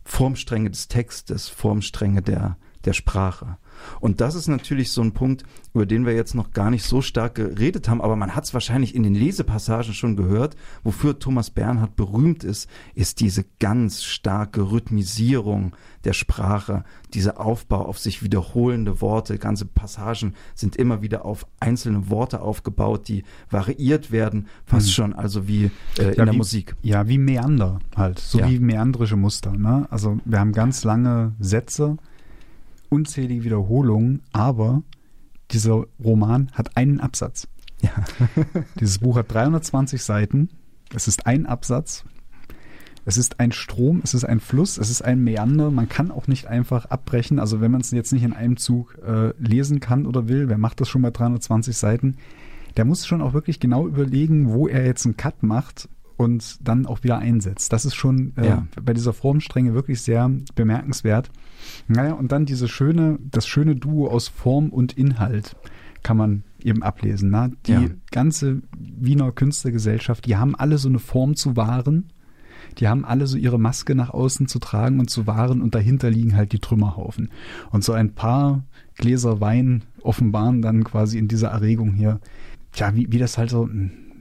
Formstrenge des Textes, Formstrenge der, der Sprache. Und das ist natürlich so ein Punkt, über den wir jetzt noch gar nicht so stark geredet haben, aber man hat es wahrscheinlich in den Lesepassagen schon gehört. Wofür Thomas Bernhard berühmt ist, ist diese ganz starke Rhythmisierung der Sprache, dieser Aufbau auf sich wiederholende Worte. Ganze Passagen sind immer wieder auf einzelne Worte aufgebaut, die variiert werden, fast hm. schon also wie äh, in der wie, Musik. Ja, wie Meander halt, so ja. wie meandrische Muster. Ne? Also wir haben ganz lange Sätze, unzählige Wiederholungen, aber dieser Roman hat einen Absatz. Ja. Dieses Buch hat 320 Seiten. Es ist ein Absatz. Es ist ein Strom, es ist ein Fluss, es ist ein Meander. Man kann auch nicht einfach abbrechen. Also wenn man es jetzt nicht in einem Zug äh, lesen kann oder will, wer macht das schon bei 320 Seiten? Der muss schon auch wirklich genau überlegen, wo er jetzt einen Cut macht und dann auch wieder einsetzt. Das ist schon äh, ja. bei dieser Formstrenge wirklich sehr bemerkenswert. Naja, und dann diese schöne, das schöne Duo aus Form und Inhalt kann man eben ablesen. Ne? Die ja. ganze Wiener Künstlergesellschaft, die haben alle so eine Form zu wahren. Die haben alle so ihre Maske nach außen zu tragen und zu wahren und dahinter liegen halt die Trümmerhaufen. Und so ein paar Gläser Wein offenbaren dann quasi in dieser Erregung hier, ja, wie, wie das halt so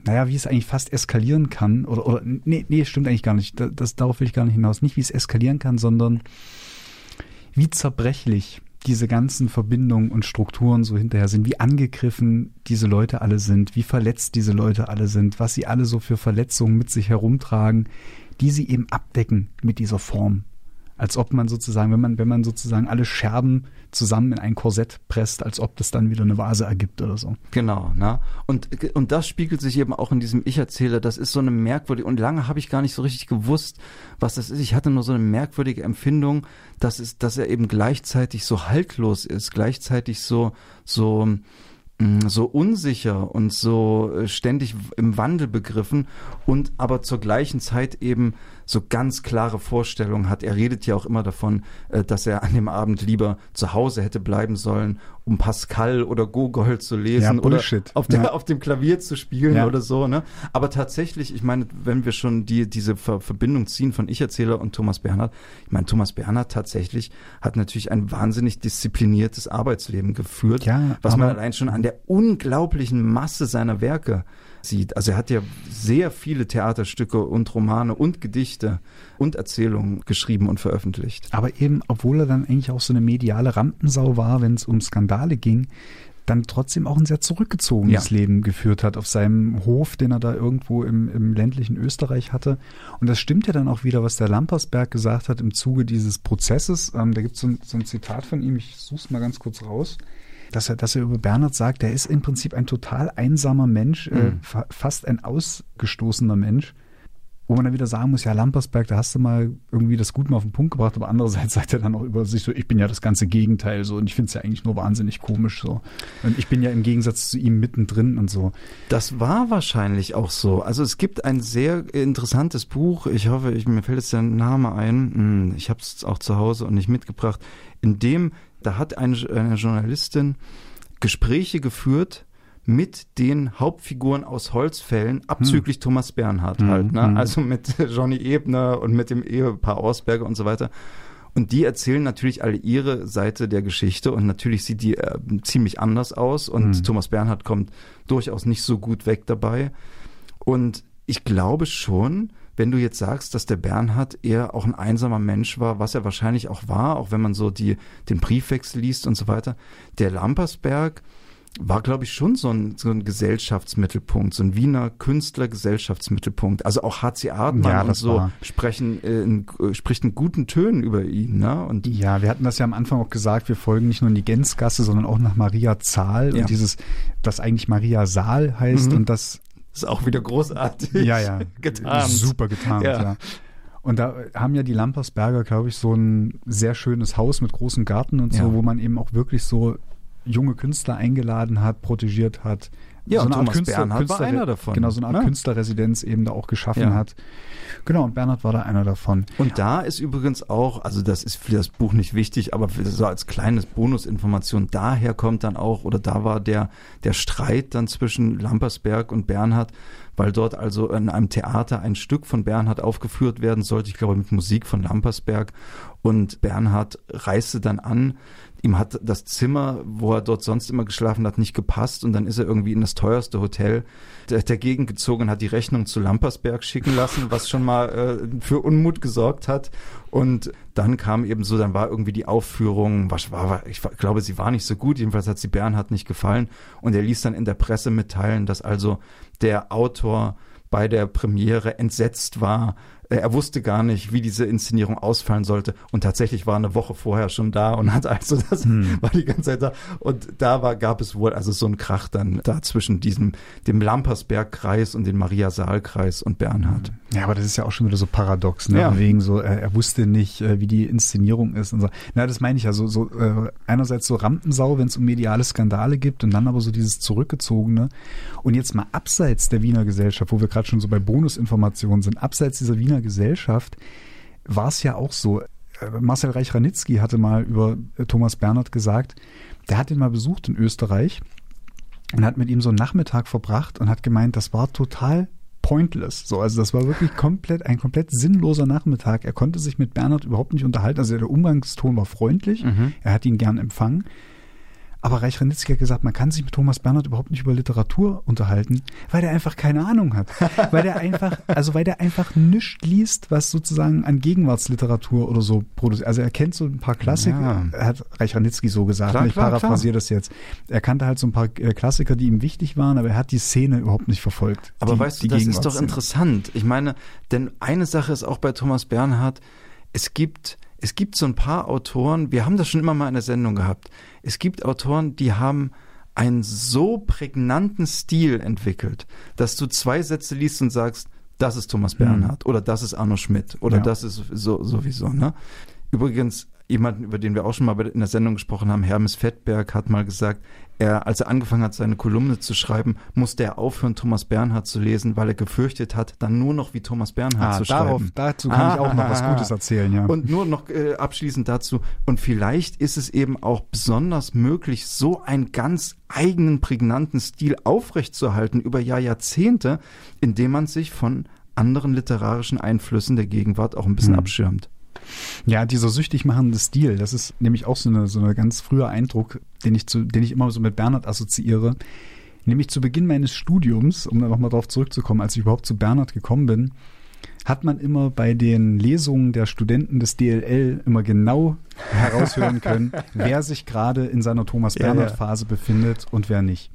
naja, wie es eigentlich fast eskalieren kann, oder, oder nee, nee, stimmt eigentlich gar nicht. Das, das, darauf will ich gar nicht hinaus. Nicht, wie es eskalieren kann, sondern wie zerbrechlich diese ganzen Verbindungen und Strukturen so hinterher sind, wie angegriffen diese Leute alle sind, wie verletzt diese Leute alle sind, was sie alle so für Verletzungen mit sich herumtragen, die sie eben abdecken mit dieser Form als ob man sozusagen, wenn man, wenn man sozusagen alle Scherben zusammen in ein Korsett presst, als ob das dann wieder eine Vase ergibt oder so. Genau, ne? Und, und das spiegelt sich eben auch in diesem Ich-Erzähler. Das ist so eine merkwürdige, und lange habe ich gar nicht so richtig gewusst, was das ist. Ich hatte nur so eine merkwürdige Empfindung, dass es, dass er eben gleichzeitig so haltlos ist, gleichzeitig so, so, mm, so unsicher und so äh, ständig im Wandel begriffen und aber zur gleichen Zeit eben so ganz klare Vorstellungen hat. Er redet ja auch immer davon, äh, dass er an dem Abend lieber zu Hause hätte bleiben sollen, um Pascal oder Gogol zu lesen ja, oder auf, der, ja. auf dem Klavier zu spielen ja. oder so. Ne? Aber tatsächlich, ich meine, wenn wir schon die, diese Ver Verbindung ziehen von Ich-Erzähler und Thomas Bernhard, ich meine, Thomas Bernhard tatsächlich hat natürlich ein wahnsinnig diszipliniertes Arbeitsleben geführt, was man allein schon an der unglaublichen Masse seiner Werke sieht. Also er hat ja sehr viele Theaterstücke und Romane und Gedichte und Erzählungen geschrieben und veröffentlicht. Aber eben, obwohl er dann eigentlich auch so eine mediale Rampensau war, wenn es um Skandale ging, dann trotzdem auch ein sehr zurückgezogenes ja. Leben geführt hat auf seinem Hof, den er da irgendwo im, im ländlichen Österreich hatte. Und das stimmt ja dann auch wieder, was der Lampersberg gesagt hat im Zuge dieses Prozesses. Ähm, da gibt so es so ein Zitat von ihm, ich suche es mal ganz kurz raus dass er, dass er über Bernhard sagt, er ist im Prinzip ein total einsamer Mensch, mhm. äh, fast ein ausgestoßener Mensch wo man dann wieder sagen muss, ja, Lampersberg, da hast du mal irgendwie das gut mal auf den Punkt gebracht, aber andererseits sagt er dann auch über sich so, ich bin ja das ganze Gegenteil so und ich finde es ja eigentlich nur wahnsinnig komisch so. Und ich bin ja im Gegensatz zu ihm mittendrin und so. Das war wahrscheinlich auch so. Also es gibt ein sehr interessantes Buch, ich hoffe, ich, mir fällt jetzt der Name ein, hm, ich habe es auch zu Hause und nicht mitgebracht, in dem, da hat eine, eine Journalistin Gespräche geführt mit den Hauptfiguren aus Holzfällen, abzüglich hm. Thomas Bernhard hm. halt, ne? Hm. Also mit Johnny Ebner und mit dem Ehepaar Ausberger und so weiter. Und die erzählen natürlich alle ihre Seite der Geschichte und natürlich sieht die äh, ziemlich anders aus und hm. Thomas Bernhard kommt durchaus nicht so gut weg dabei. Und ich glaube schon, wenn du jetzt sagst, dass der Bernhard eher auch ein einsamer Mensch war, was er wahrscheinlich auch war, auch wenn man so die, den Briefwechsel liest und so weiter, der Lampersberg, war, glaube ich, schon so ein, so ein Gesellschaftsmittelpunkt, so ein Wiener Künstlergesellschaftsmittelpunkt. Also auch HC Artmann ja, und so war. sprechen, äh, in, äh, spricht in guten Tönen über ihn. Ne? Und ja, wir hatten das ja am Anfang auch gesagt, wir folgen nicht nur in die Gänzgasse, sondern auch nach Maria Zahl ja. und dieses, das eigentlich Maria Saal heißt mhm. und das ist auch wieder großartig. Ja, ja. getarnt. Super getarnt, ja. ja. Und da haben ja die Lampersberger, glaube ich, so ein sehr schönes Haus mit großem Garten und so, ja. wo man eben auch wirklich so junge Künstler eingeladen hat, protegiert hat. Ja, so eine Art Thomas Künstler, Bernhard Künstler, war einer davon. Genau, so eine Art ja. Künstlerresidenz eben da auch geschaffen ja. hat. Genau, und Bernhard war da einer davon. Und da ist übrigens auch, also das ist für das Buch nicht wichtig, aber so als kleines Bonusinformation, daher kommt dann auch, oder da war der, der Streit dann zwischen Lampersberg und Bernhard, weil dort also in einem Theater ein Stück von Bernhard aufgeführt werden sollte, ich glaube mit Musik von Lampersberg. Und Bernhard reiste dann an, ihm hat das Zimmer, wo er dort sonst immer geschlafen hat, nicht gepasst und dann ist er irgendwie in das teuerste Hotel der, der Gegend gezogen und hat die Rechnung zu Lampersberg schicken lassen, was schon mal äh, für Unmut gesorgt hat. Und dann kam eben so, dann war irgendwie die Aufführung, was war, ich glaube, sie war nicht so gut, jedenfalls hat sie Bernhard nicht gefallen und er ließ dann in der Presse mitteilen, dass also der Autor bei der Premiere entsetzt war, er wusste gar nicht, wie diese Inszenierung ausfallen sollte. Und tatsächlich war eine Woche vorher schon da und hat also das hm. war die ganze Zeit da. Und da war, gab es wohl also so einen Krach dann da zwischen diesem, dem Lampersberg-Kreis und dem Maria-Saal-Kreis und Bernhard. Hm. Ja, aber das ist ja auch schon wieder so paradox, ne? Ja. Wegen so, er, er wusste nicht, äh, wie die Inszenierung ist und so. Na, das meine ich ja so, so äh, einerseits so Rampensau, wenn es um mediale Skandale gibt und dann aber so dieses Zurückgezogene. Und jetzt mal abseits der Wiener Gesellschaft, wo wir gerade schon so bei Bonusinformationen sind, abseits dieser Wiener Gesellschaft war es ja auch so. Äh, Marcel Reich-Ranitzky hatte mal über äh, Thomas Bernhard gesagt, der hat ihn mal besucht in Österreich und hat mit ihm so einen Nachmittag verbracht und hat gemeint, das war total pointless. So, also das war wirklich komplett ein komplett sinnloser Nachmittag. Er konnte sich mit Bernhard überhaupt nicht unterhalten. Also der Umgangston war freundlich. Mhm. Er hat ihn gern empfangen. Aber Reich Ranitzky hat gesagt, man kann sich mit Thomas Bernhard überhaupt nicht über Literatur unterhalten, weil der einfach keine Ahnung hat. weil der einfach, also weil der einfach nichts liest, was sozusagen an Gegenwartsliteratur oder so produziert. Also er kennt so ein paar Klassiker, ja. hat Reich Ranitzky so gesagt, klar, ich klar, paraphrasiere das jetzt. Er kannte halt so ein paar äh, Klassiker, die ihm wichtig waren, aber er hat die Szene überhaupt nicht verfolgt. Aber die, weißt du, das ist doch interessant. Ich meine, denn eine Sache ist auch bei Thomas Bernhard, es gibt es gibt so ein paar Autoren, wir haben das schon immer mal in der Sendung gehabt. Es gibt Autoren, die haben einen so prägnanten Stil entwickelt, dass du zwei Sätze liest und sagst, das ist Thomas mhm. Bernhard mhm. oder das ist Arno Schmidt oder ja. das ist so sowieso. Ne? Übrigens, jemanden, über den wir auch schon mal in der Sendung gesprochen haben, Hermes Fettberg, hat mal gesagt, er, als er angefangen hat, seine Kolumne zu schreiben, musste er aufhören, Thomas Bernhard zu lesen, weil er gefürchtet hat, dann nur noch wie Thomas Bernhard ah, zu darauf, schreiben. Dazu kann ah, ich auch noch was Gutes erzählen, ja. Und nur noch äh, abschließend dazu. Und vielleicht ist es eben auch besonders möglich, so einen ganz eigenen, prägnanten Stil aufrechtzuerhalten über Jahr, Jahrzehnte, indem man sich von anderen literarischen Einflüssen der Gegenwart auch ein bisschen hm. abschirmt. Ja, dieser süchtig machende Stil, das ist nämlich auch so eine, so eine ganz früher Eindruck, den ich, zu, den ich immer so mit Bernhard assoziiere. Nämlich zu Beginn meines Studiums, um da nochmal drauf zurückzukommen, als ich überhaupt zu Bernhard gekommen bin, hat man immer bei den Lesungen der Studenten des DLL immer genau heraushören können, wer sich gerade in seiner Thomas Bernhard-Phase ja, ja. befindet und wer nicht.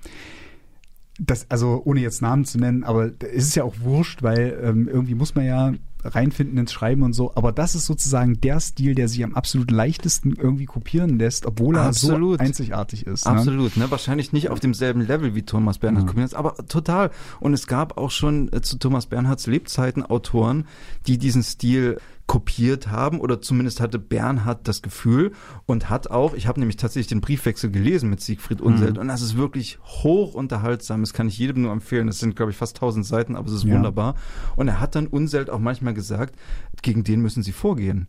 Das, also ohne jetzt Namen zu nennen, aber es ist ja auch wurscht, weil ähm, irgendwie muss man ja reinfinden ins Schreiben und so. Aber das ist sozusagen der Stil, der sich am absolut leichtesten irgendwie kopieren lässt, obwohl er absolut. so einzigartig ist. Ne? Absolut, ne? Wahrscheinlich nicht auf demselben Level wie Thomas Bernhard ja. kopiert, aber total. Und es gab auch schon äh, zu Thomas Bernhards Lebzeiten Autoren, die diesen Stil kopiert haben oder zumindest hatte Bernhard das Gefühl und hat auch, ich habe nämlich tatsächlich den Briefwechsel gelesen mit Siegfried Unselt mhm. und das ist wirklich hoch unterhaltsam, das kann ich jedem nur empfehlen, das sind glaube ich fast tausend Seiten, aber es ist ja. wunderbar und er hat dann Unselt auch manchmal gesagt, gegen den müssen sie vorgehen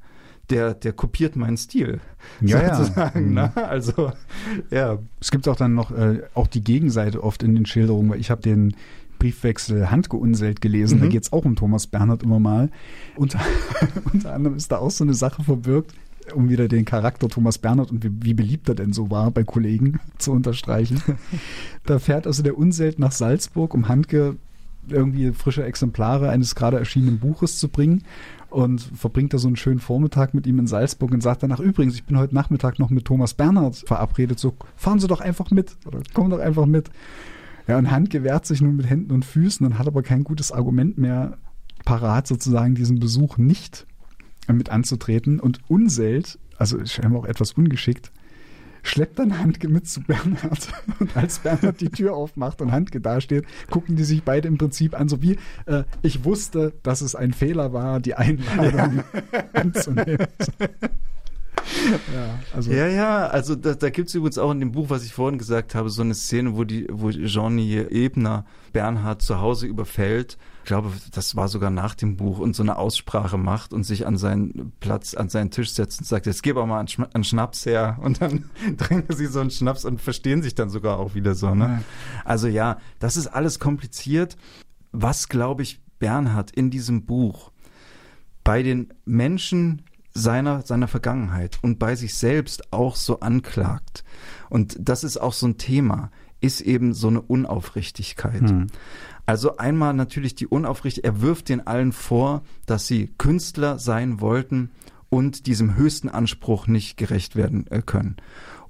der, der kopiert meinen Stil. Ja, sozusagen. Ja. Ne? Also, ja. Es gibt auch dann noch äh, auch die Gegenseite oft in den Schilderungen, weil ich habe den Briefwechsel Handgeunselt gelesen. Mhm. Da geht es auch um Thomas Bernhard immer mal. Unter, unter anderem ist da auch so eine Sache verbirgt, um wieder den Charakter Thomas Bernhard und wie, wie, beliebt er denn so war bei Kollegen zu unterstreichen. Da fährt also der Unselt nach Salzburg, um Handke irgendwie frische Exemplare eines gerade erschienenen Buches zu bringen und verbringt da so einen schönen Vormittag mit ihm in Salzburg und sagt danach, übrigens, ich bin heute Nachmittag noch mit Thomas Bernhard verabredet, so fahren Sie doch einfach mit oder kommen doch einfach mit. Ja, und Hand gewehrt sich nun mit Händen und Füßen und hat aber kein gutes Argument mehr parat, sozusagen diesen Besuch nicht mit anzutreten. Und Unselt, also scheinbar auch etwas ungeschickt, schleppt dann Handke mit zu Bernhard. Und als Bernhard die Tür aufmacht und Handke dasteht, gucken die sich beide im Prinzip an, so wie äh, ich wusste, dass es ein Fehler war, die Einladung ja. anzunehmen. ja, also. ja, ja, also da, da gibt es übrigens auch in dem Buch, was ich vorhin gesagt habe, so eine Szene, wo die, wo Johnny Ebner Bernhard zu Hause überfällt. Ich glaube, das war sogar nach dem Buch und so eine Aussprache macht und sich an seinen Platz, an seinen Tisch setzt und sagt, jetzt gib auch mal einen, einen Schnaps her. Und dann drängen sie so einen Schnaps und verstehen sich dann sogar auch wieder so. Ne? Also ja, das ist alles kompliziert. Was, glaube ich, Bernhard in diesem Buch bei den Menschen seiner, seiner Vergangenheit und bei sich selbst auch so anklagt. Und das ist auch so ein Thema, ist eben so eine Unaufrichtigkeit. Hm. Also einmal natürlich die Unaufrichtigkeit, er wirft den allen vor, dass sie Künstler sein wollten und diesem höchsten Anspruch nicht gerecht werden äh, können.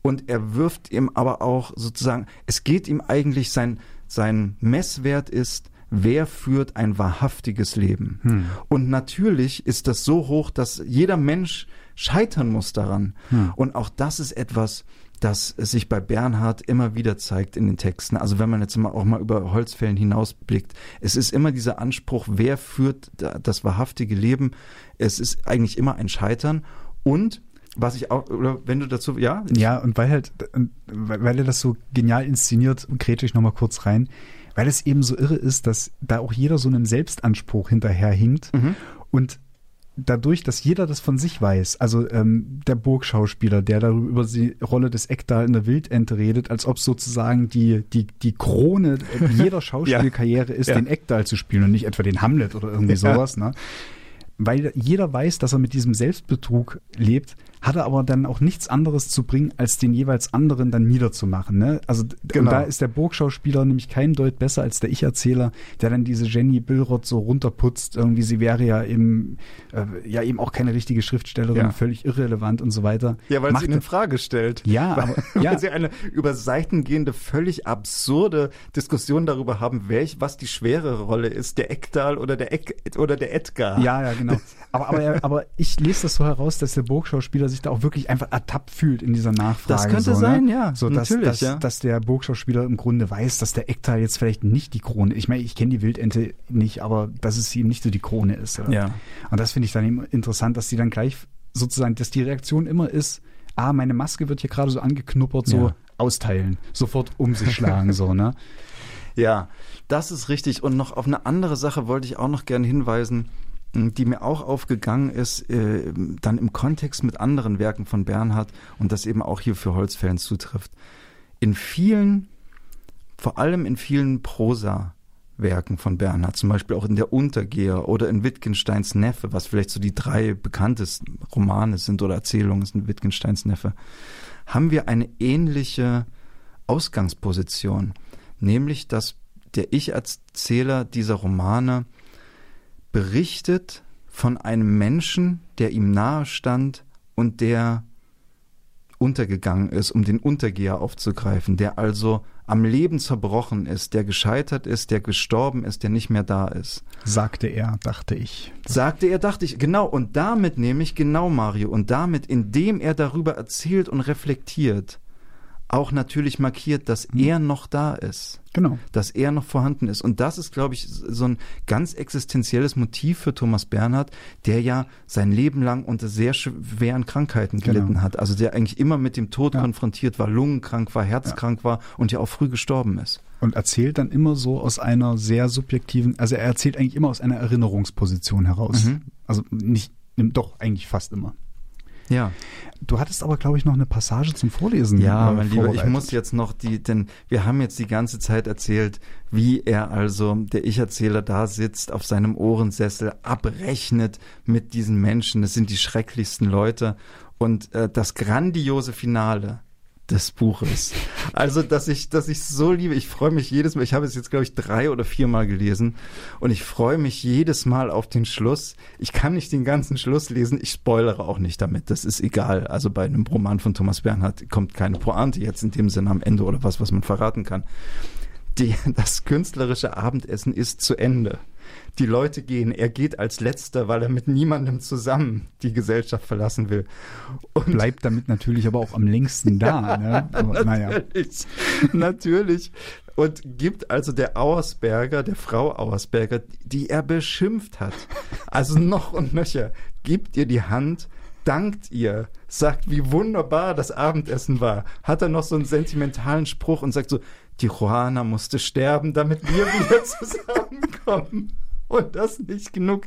Und er wirft ihm aber auch sozusagen, es geht ihm eigentlich, sein, sein Messwert ist, wer führt ein wahrhaftiges Leben? Hm. Und natürlich ist das so hoch, dass jeder Mensch scheitern muss daran. Hm. Und auch das ist etwas, das sich bei Bernhard immer wieder zeigt in den Texten. Also wenn man jetzt mal auch mal über Holzfällen hinausblickt, es ist immer dieser Anspruch, wer führt das wahrhaftige Leben? Es ist eigentlich immer ein Scheitern und was ich auch, oder wenn du dazu, ja? Ja, und weil halt, weil er das so genial inszeniert, krete ich nochmal kurz rein, weil es eben so irre ist, dass da auch jeder so einem Selbstanspruch hinterherhinkt mhm. und dadurch, dass jeder das von sich weiß, also ähm, der Burgschauspieler, der darüber über die Rolle des Ekdal in der Wildente redet, als ob sozusagen die, die, die Krone jeder Schauspielkarriere ist, ja. den Ekdal zu spielen und nicht etwa den Hamlet oder irgendwie sowas. Ne? Weil jeder weiß, dass er mit diesem Selbstbetrug lebt, hatte aber dann auch nichts anderes zu bringen, als den jeweils anderen dann niederzumachen. Ne? Also genau. da ist der Burgschauspieler nämlich kein Deut besser als der Ich-Erzähler, der dann diese Jenny Billrott so runterputzt. Irgendwie sie wäre ja eben äh, ja eben auch keine richtige Schriftstellerin, ja. völlig irrelevant und so weiter. Ja, weil Macht sie ihn in Frage stellt. Ja, aber, weil, ja. sie eine über Seiten gehende, völlig absurde Diskussion darüber haben, welch was die schwerere Rolle ist, der Ekdal oder der Eck oder der Edgar. Ja, ja, genau. Aber, aber, aber ich lese das so heraus, dass der Burgschauspieler sich da auch wirklich einfach ertappt fühlt in dieser Nachfrage. Das könnte so, ne? sein, ja. So, dass, Natürlich, dass, ja. dass der Burgschauspieler im Grunde weiß, dass der Ektal jetzt vielleicht nicht die Krone, ich meine, ich kenne die Wildente nicht, aber dass es ihm nicht so die Krone ist. Oder? Ja. Und das finde ich dann eben interessant, dass die dann gleich sozusagen, dass die Reaktion immer ist, ah, meine Maske wird hier gerade so angeknuppert, so ja. austeilen, sofort um sich schlagen, so, ne? Ja, das ist richtig. Und noch auf eine andere Sache wollte ich auch noch gerne hinweisen die mir auch aufgegangen ist, äh, dann im Kontext mit anderen Werken von Bernhard und das eben auch hier für Holzfällen zutrifft. In vielen, vor allem in vielen Prosa-Werken von Bernhard, zum Beispiel auch in Der Untergeher oder in Wittgensteins Neffe, was vielleicht so die drei bekanntesten Romane sind oder Erzählungen sind Wittgensteins Neffe, haben wir eine ähnliche Ausgangsposition, nämlich dass der Ich-Erzähler dieser Romane berichtet von einem Menschen, der ihm nahe stand und der untergegangen ist, um den Untergeher aufzugreifen, der also am Leben zerbrochen ist, der gescheitert ist, der gestorben ist, der nicht mehr da ist. Sagte er, dachte ich. Sagte er, dachte ich, genau. Und damit nehme ich genau Mario. Und damit, indem er darüber erzählt und reflektiert, auch natürlich markiert, dass mhm. er noch da ist. Genau. Dass er noch vorhanden ist. Und das ist, glaube ich, so ein ganz existenzielles Motiv für Thomas Bernhard, der ja sein Leben lang unter sehr schweren Krankheiten genau. gelitten genau. hat. Also der eigentlich immer mit dem Tod ja. konfrontiert war, lungenkrank war, herzkrank ja. war und ja auch früh gestorben ist. Und erzählt dann immer so aus einer sehr subjektiven, also er erzählt eigentlich immer aus einer Erinnerungsposition heraus. Mhm. Also nicht, doch eigentlich fast immer. Ja. Du hattest aber, glaube ich, noch eine Passage zum Vorlesen. Ja, äh, mein Lieber, ich muss jetzt noch die, denn wir haben jetzt die ganze Zeit erzählt, wie er also, der Ich-Erzähler da sitzt, auf seinem Ohrensessel, abrechnet mit diesen Menschen. Das sind die schrecklichsten Leute. Und äh, das grandiose Finale, des Buches. Also, dass ich, dass ich so liebe. Ich freue mich jedes Mal. Ich habe es jetzt, glaube ich, drei oder viermal gelesen. Und ich freue mich jedes Mal auf den Schluss. Ich kann nicht den ganzen Schluss lesen. Ich spoilere auch nicht damit. Das ist egal. Also bei einem Roman von Thomas Bernhard kommt keine Pointe jetzt in dem Sinne am Ende oder was, was man verraten kann. Die, das künstlerische Abendessen ist zu Ende die Leute gehen. Er geht als letzter, weil er mit niemandem zusammen die Gesellschaft verlassen will. Und bleibt damit natürlich aber auch am längsten da. ne? aber, natürlich, natürlich. Und gibt also der Auersberger, der Frau Auersberger, die er beschimpft hat, also noch und nöcher, gibt ihr die Hand, dankt ihr, sagt, wie wunderbar das Abendessen war, hat er noch so einen sentimentalen Spruch und sagt so, die Juana musste sterben, damit wir wieder zusammenkommen. Und das nicht genug.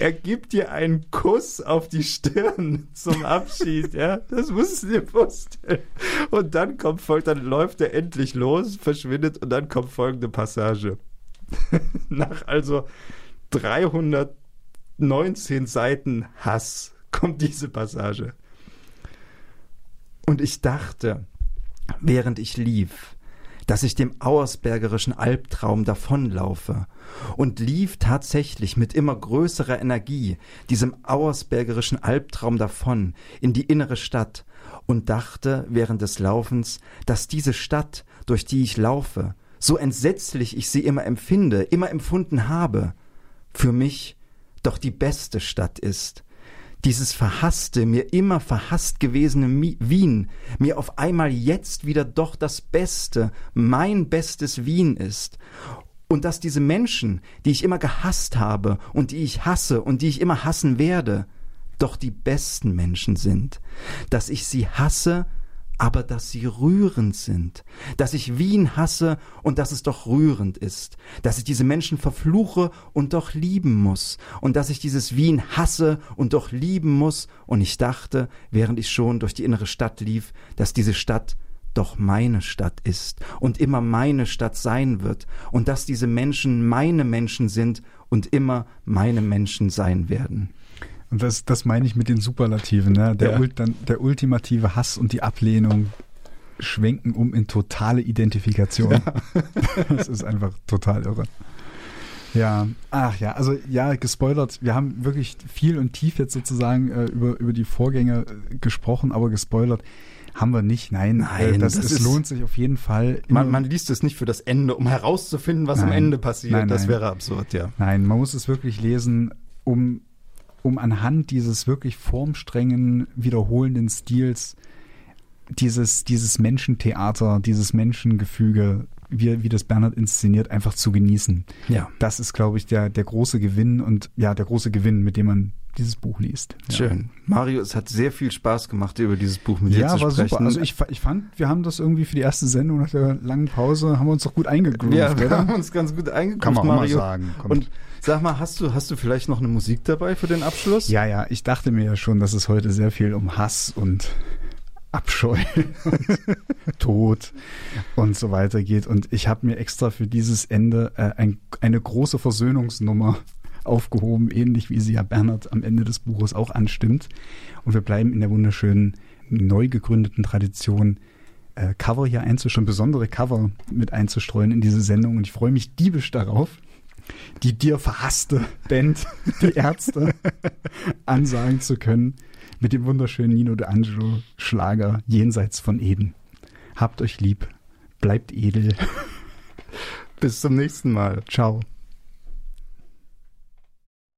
Er gibt dir einen Kuss auf die Stirn zum Abschied, ja. Das musst du dir vorstellen. Und dann kommt folgt, dann läuft er endlich los, verschwindet und dann kommt folgende Passage. Nach also 319 Seiten Hass kommt diese Passage. Und ich dachte, während ich lief, dass ich dem auersbergerischen Albtraum davonlaufe und lief tatsächlich mit immer größerer Energie diesem auersbergerischen Albtraum davon in die innere Stadt und dachte während des Laufens, dass diese Stadt, durch die ich laufe, so entsetzlich ich sie immer empfinde, immer empfunden habe, für mich doch die beste Stadt ist, dieses verhasste, mir immer verhasst gewesene Wien, mir auf einmal jetzt wieder doch das Beste, mein bestes Wien ist. Und dass diese Menschen, die ich immer gehasst habe und die ich hasse und die ich immer hassen werde, doch die besten Menschen sind. Dass ich sie hasse, aber dass sie rührend sind, dass ich Wien hasse und dass es doch rührend ist, dass ich diese Menschen verfluche und doch lieben muss und dass ich dieses Wien hasse und doch lieben muss und ich dachte, während ich schon durch die innere Stadt lief, dass diese Stadt doch meine Stadt ist und immer meine Stadt sein wird und dass diese Menschen meine Menschen sind und immer meine Menschen sein werden. Und das, das meine ich mit den Superlativen. Ne? Der, ja. Ult, dann, der ultimative Hass und die Ablehnung schwenken um in totale Identifikation. Ja. das ist einfach total irre. Ja, ach ja, also ja, gespoilert. Wir haben wirklich viel und tief jetzt sozusagen äh, über, über die Vorgänge äh, gesprochen, aber gespoilert haben wir nicht. Nein, äh, Nein das, das ist, lohnt sich auf jeden Fall. Man, man, liest es nicht für das Ende, um herauszufinden, was nein, am Ende passiert. Nein, das wäre absurd, ja. Nein, man muss es wirklich lesen, um um anhand dieses wirklich formstrengen, wiederholenden Stils dieses, dieses Menschentheater, dieses Menschengefüge, wie, wie das Bernhard inszeniert, einfach zu genießen. Ja. Das ist, glaube ich, der, der große Gewinn und ja, der große Gewinn, mit dem man dieses Buch liest. Ja. Schön. Mario, es hat sehr viel Spaß gemacht, über dieses Buch mit ja, dir zu sprechen. Ja, war super. Also ich, ich fand, wir haben das irgendwie für die erste Sendung nach der langen Pause, haben wir uns doch gut eingegroovt, Ja, wir oder? haben uns ganz gut eingegroovt, Kann man Mario. Mal sagen. Kommt. Und Sag mal, hast du, hast du vielleicht noch eine Musik dabei für den Abschluss? Ja, ja, ich dachte mir ja schon, dass es heute sehr viel um Hass und Abscheu und Tod und so weiter geht. Und ich habe mir extra für dieses Ende äh, ein, eine große Versöhnungsnummer aufgehoben, ähnlich wie sie ja Bernhard am Ende des Buches auch anstimmt. Und wir bleiben in der wunderschönen, neu gegründeten Tradition, äh, Cover hier einzustreuen, besondere Cover mit einzustreuen in diese Sendung. Und ich freue mich diebisch darauf, die dir verhasste Band, die Ärzte, ansagen zu können mit dem wunderschönen Nino D'Angelo Schlager Jenseits von Eden. Habt euch lieb, bleibt edel. Bis zum nächsten Mal. Ciao.